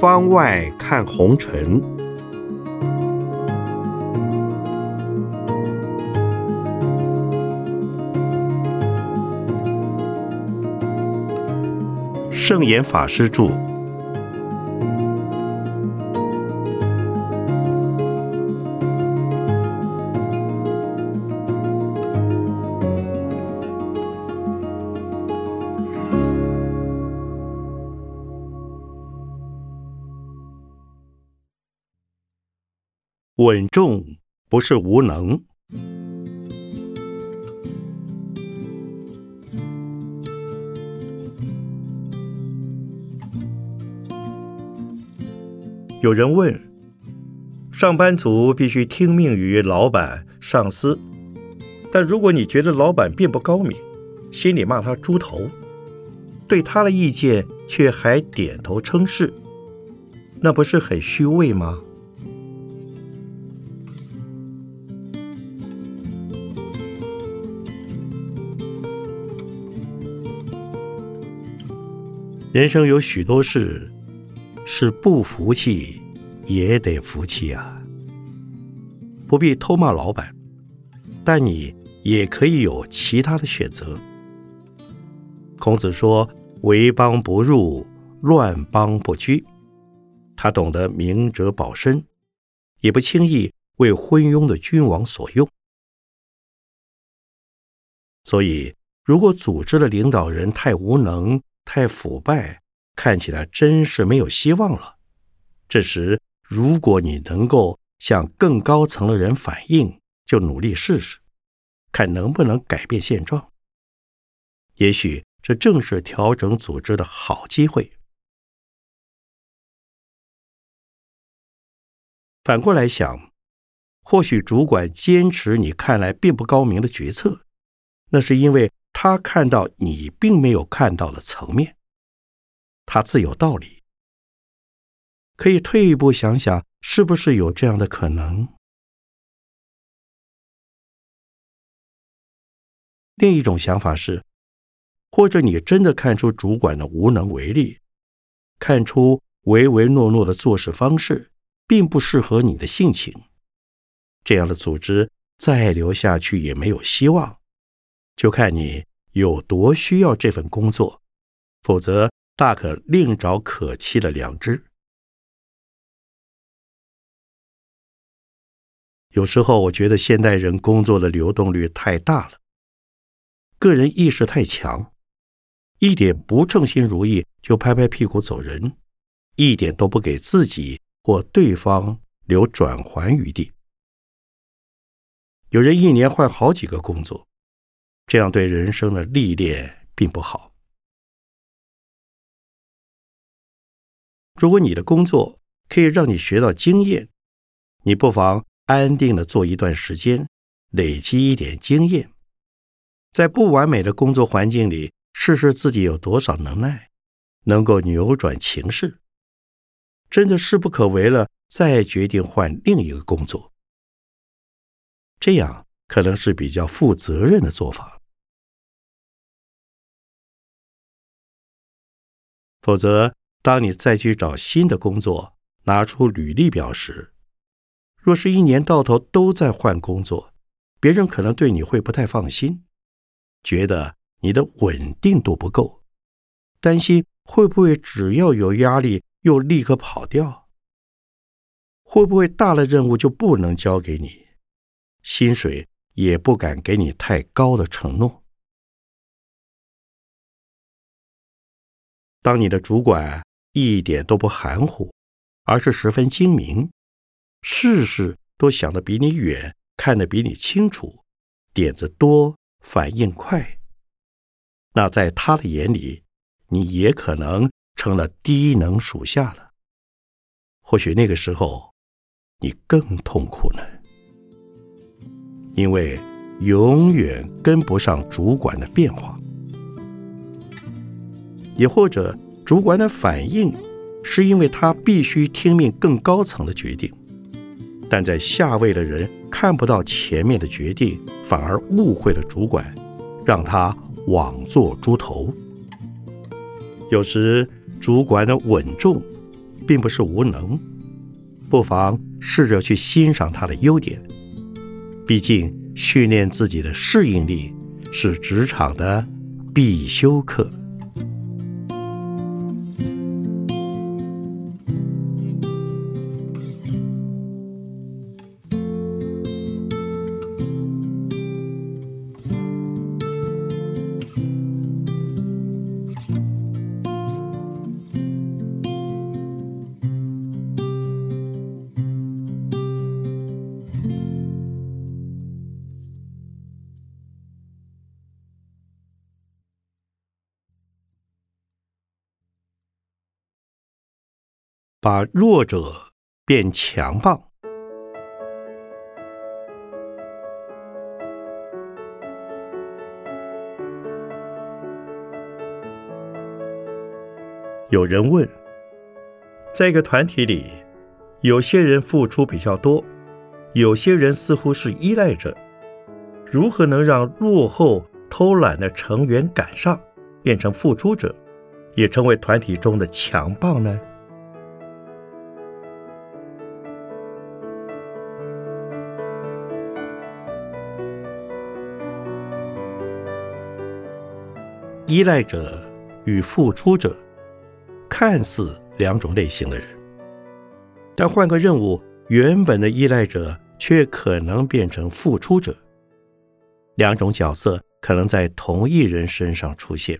方外看红尘，圣严法师著。稳重不是无能。有人问：上班族必须听命于老板、上司，但如果你觉得老板并不高明，心里骂他猪头，对他的意见却还点头称是，那不是很虚伪吗？人生有许多事是不服气也得服气啊！不必偷骂老板，但你也可以有其他的选择。孔子说：“为邦不入，乱邦不居。”他懂得明哲保身，也不轻易为昏庸的君王所用。所以，如果组织的领导人太无能，太腐败，看起来真是没有希望了。这时，如果你能够向更高层的人反映，就努力试试，看能不能改变现状。也许这正是调整组织的好机会。反过来想，或许主管坚持你看来并不高明的决策，那是因为。他看到你并没有看到的层面，他自有道理。可以退一步想想，是不是有这样的可能？另一种想法是，或者你真的看出主管的无能为力，看出唯唯诺诺的做事方式并不适合你的性情，这样的组织再留下去也没有希望，就看你。有多需要这份工作，否则大可另找可期的良知。有时候我觉得现代人工作的流动率太大了，个人意识太强，一点不称心如意就拍拍屁股走人，一点都不给自己或对方留转圜余地。有人一年换好几个工作。这样对人生的历练并不好。如果你的工作可以让你学到经验，你不妨安定的做一段时间，累积一点经验，在不完美的工作环境里试试自己有多少能耐，能够扭转情势。真的势不可为了，再决定换另一个工作，这样可能是比较负责任的做法。否则，当你再去找新的工作，拿出履历表时，若是一年到头都在换工作，别人可能对你会不太放心，觉得你的稳定度不够，担心会不会只要有压力又立刻跑掉，会不会大的任务就不能交给你，薪水也不敢给你太高的承诺。当你的主管一点都不含糊，而是十分精明，事事都想得比你远，看得比你清楚，点子多，反应快，那在他的眼里，你也可能成了低能属下了。或许那个时候，你更痛苦呢，因为永远跟不上主管的变化。也或者，主管的反应是因为他必须听命更高层的决定，但在下位的人看不到前面的决定，反而误会了主管，让他枉做猪头。有时主管的稳重，并不是无能，不妨试着去欣赏他的优点。毕竟训练自己的适应力是职场的必修课。把弱者变强棒。有人问，在一个团体里，有些人付出比较多，有些人似乎是依赖者，如何能让落后、偷懒的成员赶上，变成付出者，也成为团体中的强棒呢？依赖者与付出者看似两种类型的人，但换个任务，原本的依赖者却可能变成付出者。两种角色可能在同一人身上出现。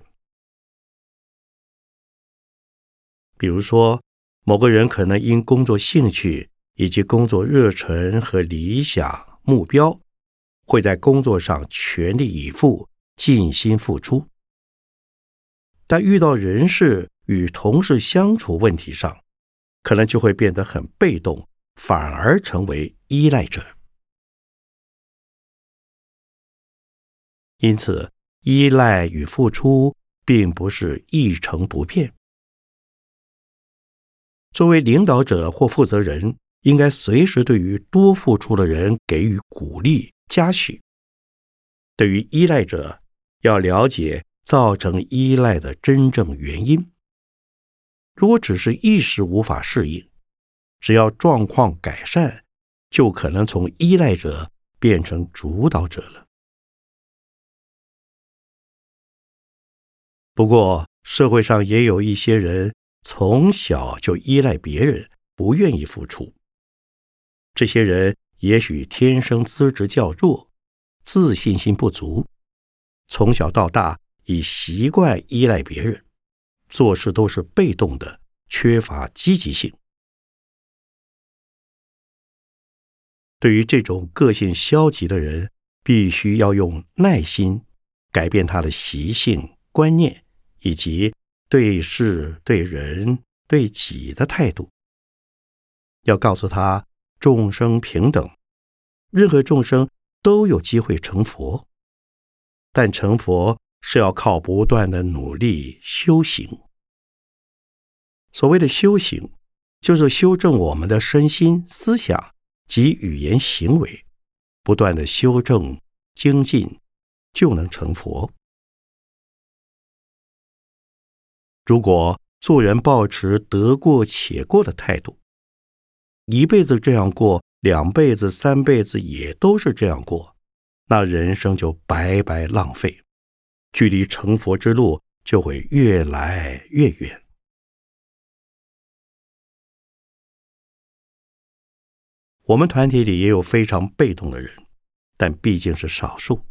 比如说，某个人可能因工作兴趣以及工作热忱和理想目标，会在工作上全力以赴、尽心付出。但遇到人事与同事相处问题上，可能就会变得很被动，反而成为依赖者。因此，依赖与付出并不是一成不变。作为领导者或负责人，应该随时对于多付出的人给予鼓励嘉许。对于依赖者，要了解。造成依赖的真正原因。如果只是一时无法适应，只要状况改善，就可能从依赖者变成主导者了。不过，社会上也有一些人从小就依赖别人，不愿意付出。这些人也许天生资质较弱，自信心不足，从小到大。已习惯依赖别人，做事都是被动的，缺乏积极性。对于这种个性消极的人，必须要用耐心改变他的习性、观念以及对事、对人、对己的态度。要告诉他，众生平等，任何众生都有机会成佛，但成佛。是要靠不断的努力修行。所谓的修行，就是修正我们的身心、思想及语言行为，不断的修正精进，就能成佛。如果做人保持得过且过的态度，一辈子这样过，两辈子、三辈子也都是这样过，那人生就白白浪费。距离成佛之路就会越来越远。我们团体里也有非常被动的人，但毕竟是少数，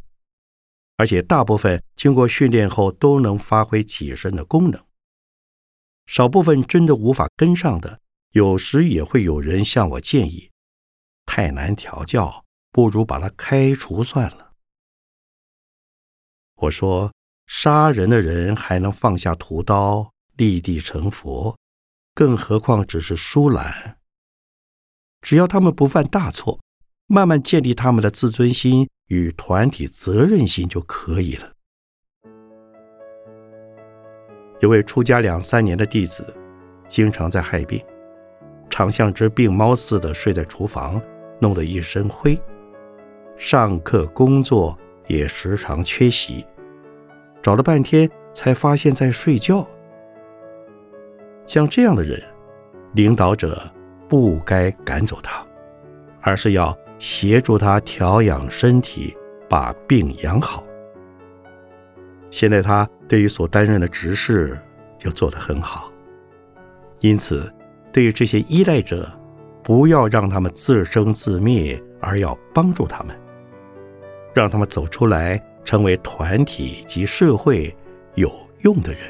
而且大部分经过训练后都能发挥己身的功能。少部分真的无法跟上的，有时也会有人向我建议：太难调教，不如把他开除算了。我说：“杀人的人还能放下屠刀，立地成佛，更何况只是疏懒？只要他们不犯大错，慢慢建立他们的自尊心与团体责任心就可以了。”有位出家两三年的弟子，经常在害病，常像只病猫似的睡在厨房，弄得一身灰，上课工作也时常缺席，找了半天才发现在睡觉。像这样的人，领导者不该赶走他，而是要协助他调养身体，把病养好。现在他对于所担任的职事就做得很好，因此对于这些依赖者，不要让他们自生自灭，而要帮助他们，让他们走出来，成为团体及社会有用的人。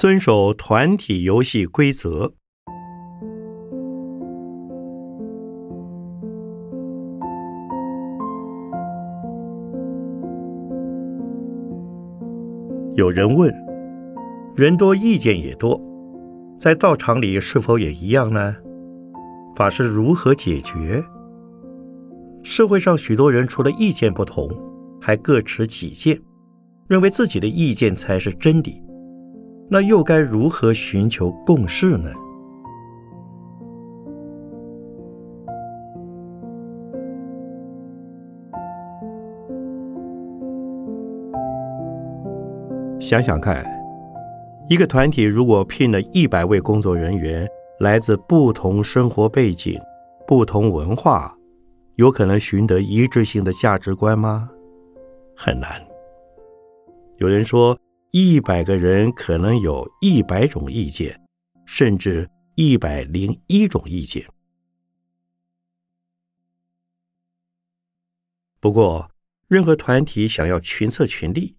遵守团体游戏规则。有人问：人多意见也多，在道场里是否也一样呢？法师如何解决？社会上许多人除了意见不同，还各持己见，认为自己的意见才是真理。那又该如何寻求共识呢？想想看，一个团体如果聘了一百位工作人员，来自不同生活背景、不同文化，有可能寻得一致性的价值观吗？很难。有人说。一百个人可能有一百种意见，甚至一百零一种意见。不过，任何团体想要群策群力，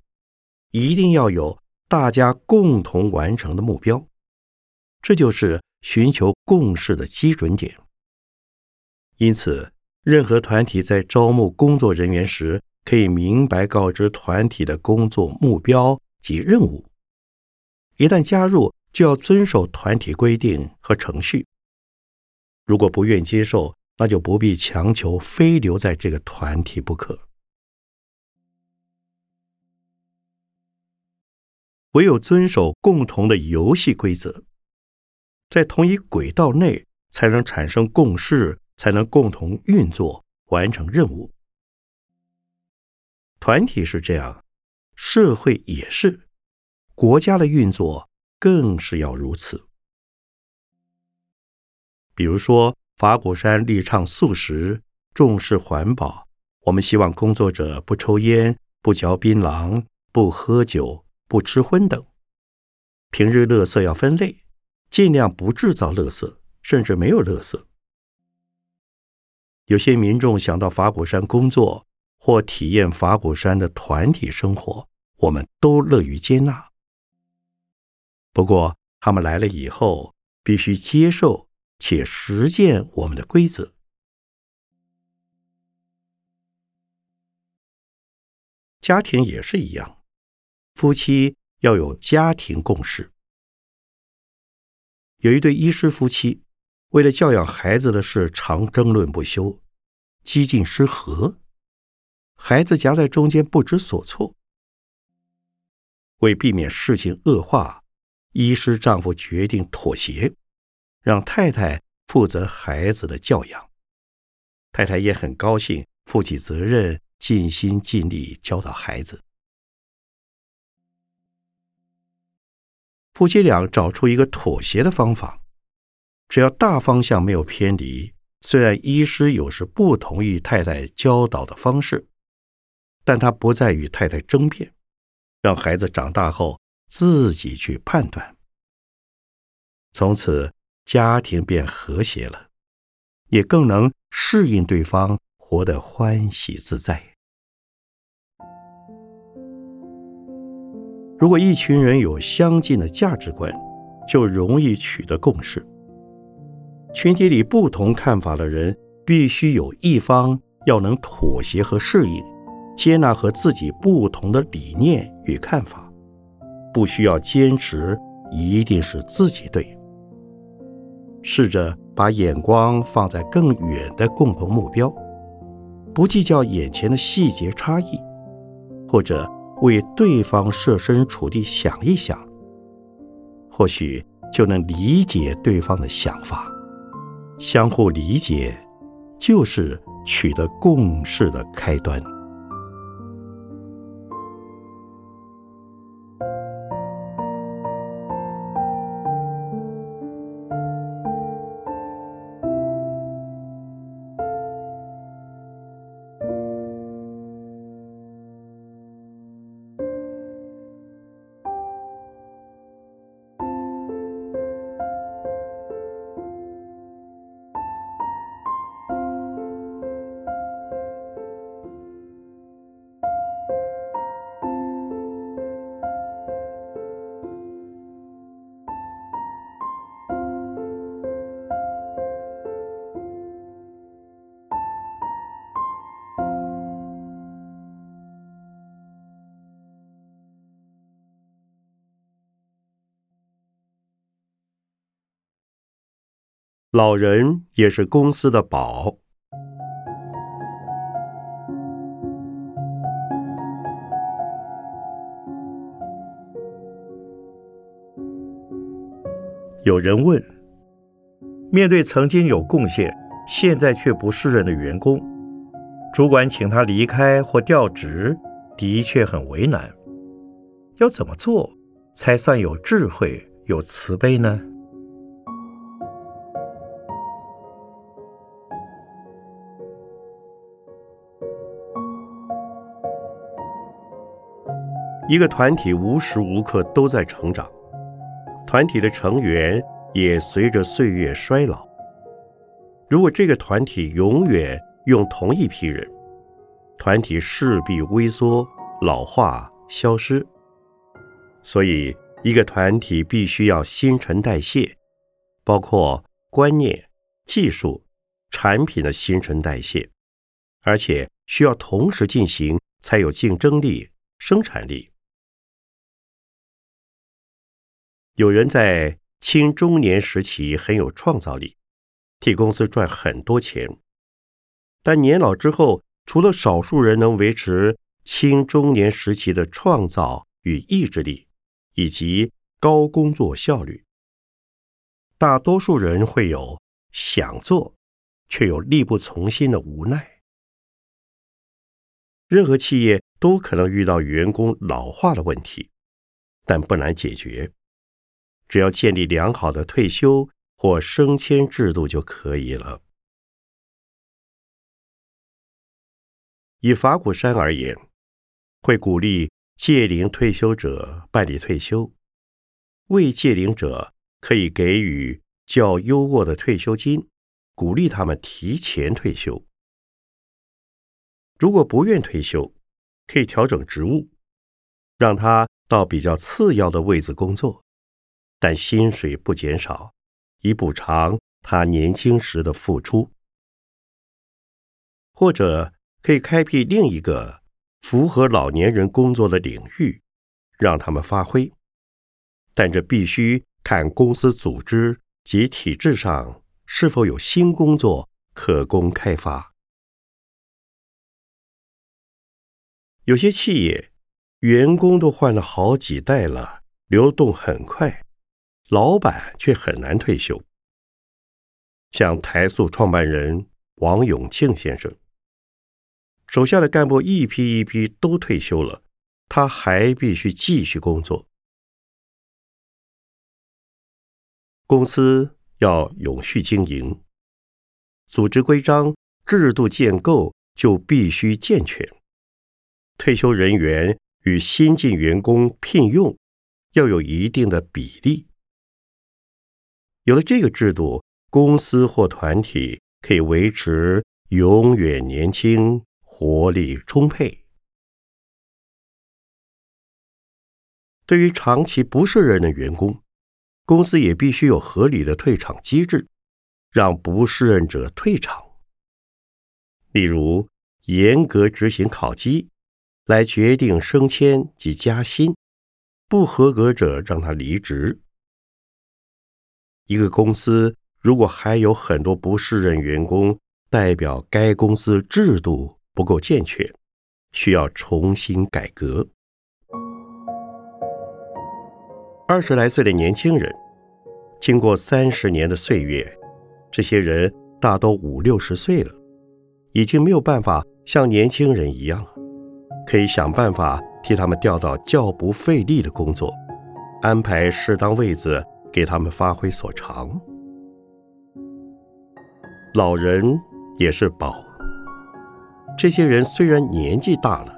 一定要有大家共同完成的目标，这就是寻求共识的基准点。因此，任何团体在招募工作人员时，可以明白告知团体的工作目标。及任务，一旦加入，就要遵守团体规定和程序。如果不愿接受，那就不必强求非留在这个团体不可。唯有遵守共同的游戏规则，在同一轨道内，才能产生共识，才能共同运作，完成任务。团体是这样。社会也是，国家的运作更是要如此。比如说，法鼓山力倡素食，重视环保。我们希望工作者不抽烟、不嚼槟榔、不喝酒、不吃荤等。平日垃圾要分类，尽量不制造垃圾，甚至没有垃圾。有些民众想到法鼓山工作。或体验法鼓山的团体生活，我们都乐于接纳。不过，他们来了以后，必须接受且实践我们的规则。家庭也是一样，夫妻要有家庭共识。有一对医师夫妻，为了教养孩子的事，常争论不休，几近失和。孩子夹在中间不知所措。为避免事情恶化，医师丈夫决定妥协，让太太负责孩子的教养。太太也很高兴，负起责任，尽心尽力教导孩子。夫妻俩找出一个妥协的方法，只要大方向没有偏离。虽然医师有时不同意太太教导的方式。但他不再与太太争辩，让孩子长大后自己去判断。从此，家庭变和谐了，也更能适应对方，活得欢喜自在。如果一群人有相近的价值观，就容易取得共识。群体里不同看法的人，必须有一方要能妥协和适应，接纳和自己不同的理念与看法，不需要坚持一定是自己对。试着把眼光放在更远的共同目标，不计较眼前的细节差异，或者。为对方设身处地想一想，或许就能理解对方的想法。相互理解，就是取得共识的开端。老人也是公司的宝。有人问：面对曾经有贡献，现在却不胜任的员工，主管请他离开或调职，的确很为难。要怎么做才算有智慧、有慈悲呢？一个团体无时无刻都在成长，团体的成员也随着岁月衰老。如果这个团体永远用同一批人，团体势必萎缩、老化、消失。所以，一个团体必须要新陈代谢，包括观念、技术、产品的新陈代谢，而且需要同时进行，才有竞争力、生产力。有人在青中年时期很有创造力，替公司赚很多钱，但年老之后，除了少数人能维持青中年时期的创造与意志力，以及高工作效率，大多数人会有想做却又力不从心的无奈。任何企业都可能遇到员工老化的问题，但不难解决。只要建立良好的退休或升迁制度就可以了。以法鼓山而言，会鼓励届龄退休者办理退休，未届龄者可以给予较优渥的退休金，鼓励他们提前退休。如果不愿退休，可以调整职务，让他到比较次要的位置工作。但薪水不减少，以补偿他年轻时的付出，或者可以开辟另一个符合老年人工作的领域，让他们发挥。但这必须看公司组织及体制上是否有新工作可供开发。有些企业员工都换了好几代了，流动很快。老板却很难退休，像台塑创办人王永庆先生，手下的干部一批一批都退休了，他还必须继续工作。公司要永续经营，组织规章制度建构就必须健全，退休人员与新进员工聘用要有一定的比例。有了这个制度，公司或团体可以维持永远年轻，活力充沛。对于长期不胜任的员工，公司也必须有合理的退场机制，让不适任者退场。例如，严格执行考绩，来决定升迁及加薪；不合格者让他离职。一个公司如果还有很多不适任员工，代表该公司制度不够健全，需要重新改革。二十来岁的年轻人，经过三十年的岁月，这些人大都五六十岁了，已经没有办法像年轻人一样，可以想办法替他们调到较不费力的工作，安排适当位子给他们发挥所长。老人也是宝，这些人虽然年纪大了，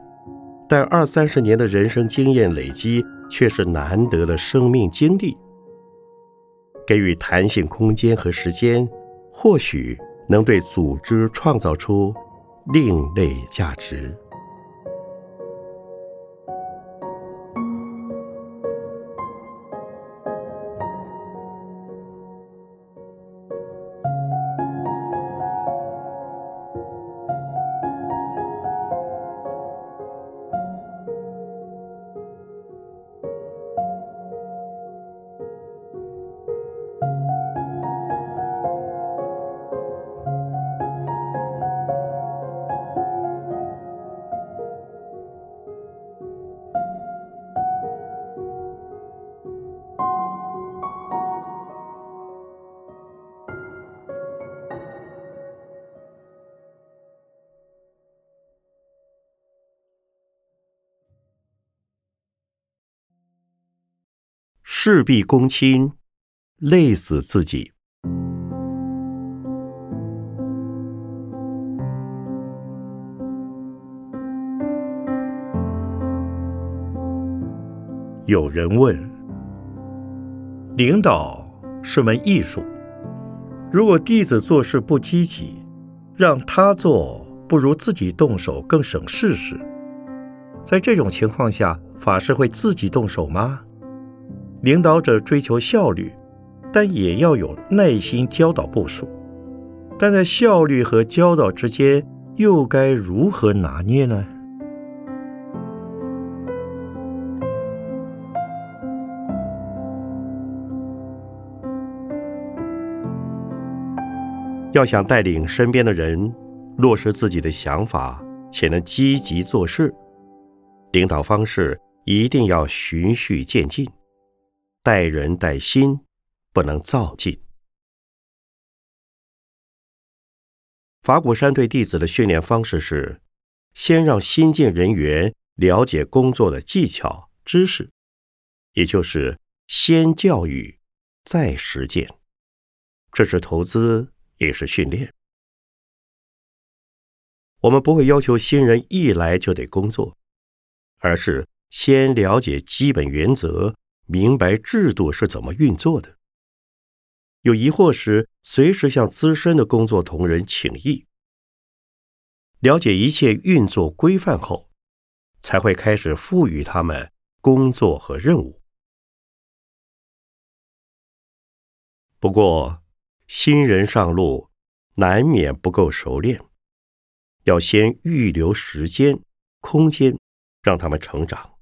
但二三十年的人生经验累积。却是难得的生命经历，给予弹性空间和时间，或许能对组织创造出另类价值。事必躬亲，累死自己。有人问：领导是门艺术，如果弟子做事不积极，让他做不如自己动手更省事时，在这种情况下，法师会自己动手吗？领导者追求效率，但也要有耐心教导部署。但在效率和教导之间，又该如何拿捏呢？要想带领身边的人落实自己的想法，且能积极做事，领导方式一定要循序渐进。待人待心，不能造进。法鼓山对弟子的训练方式是：先让新进人员了解工作的技巧、知识，也就是先教育再实践。这是投资，也是训练。我们不会要求新人一来就得工作，而是先了解基本原则。明白制度是怎么运作的，有疑惑时，随时向资深的工作同仁请益。了解一切运作规范后，才会开始赋予他们工作和任务。不过，新人上路难免不够熟练，要先预留时间、空间，让他们成长。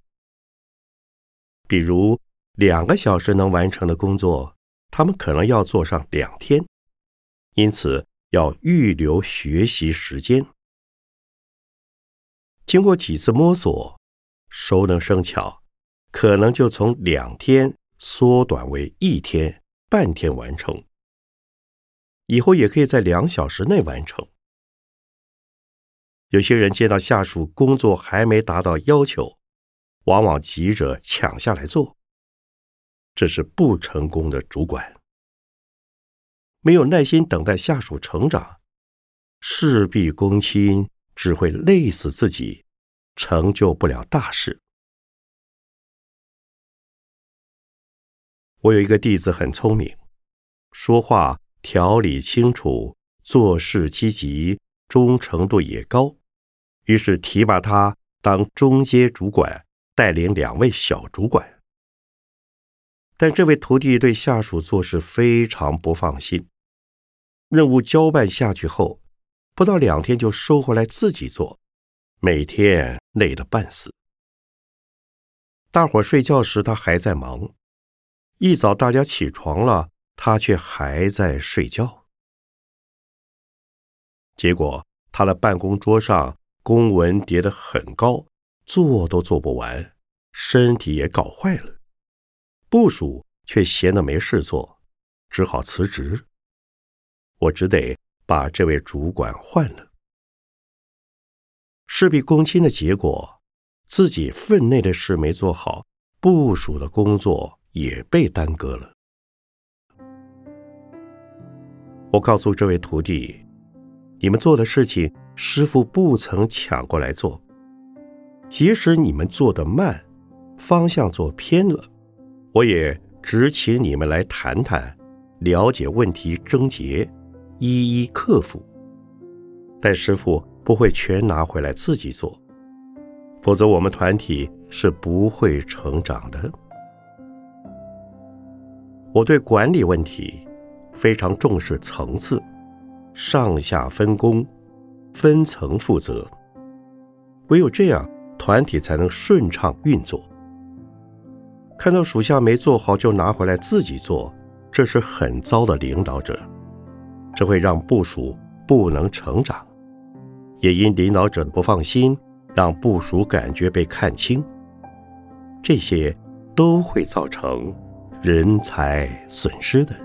比如。两个小时能完成的工作，他们可能要做上两天，因此要预留学习时间。经过几次摸索，熟能生巧，可能就从两天缩短为一天、半天完成。以后也可以在两小时内完成。有些人见到下属工作还没达到要求，往往急着抢下来做。这是不成功的主管，没有耐心等待下属成长，事必躬亲，只会累死自己，成就不了大事。我有一个弟子很聪明，说话条理清楚，做事积极，忠诚度也高，于是提拔他当中阶主管，带领两位小主管。但这位徒弟对下属做事非常不放心，任务交办下去后，不到两天就收回来自己做，每天累得半死。大伙睡觉时，他还在忙；一早大家起床了，他却还在睡觉。结果，他的办公桌上公文叠得很高，做都做不完，身体也搞坏了。部署却闲得没事做，只好辞职。我只得把这位主管换了。事必躬亲的结果，自己分内的事没做好，部署的工作也被耽搁了。我告诉这位徒弟：“你们做的事情，师傅不曾抢过来做。即使你们做的慢，方向做偏了。”我也只请你们来谈谈，了解问题症结，一一克服。但师傅不会全拿回来自己做，否则我们团体是不会成长的。我对管理问题非常重视层次，上下分工，分层负责。唯有这样，团体才能顺畅运作。看到属下没做好就拿回来自己做，这是很糟的领导者，这会让部署不能成长，也因领导者的不放心，让部署感觉被看轻，这些都会造成人才损失的。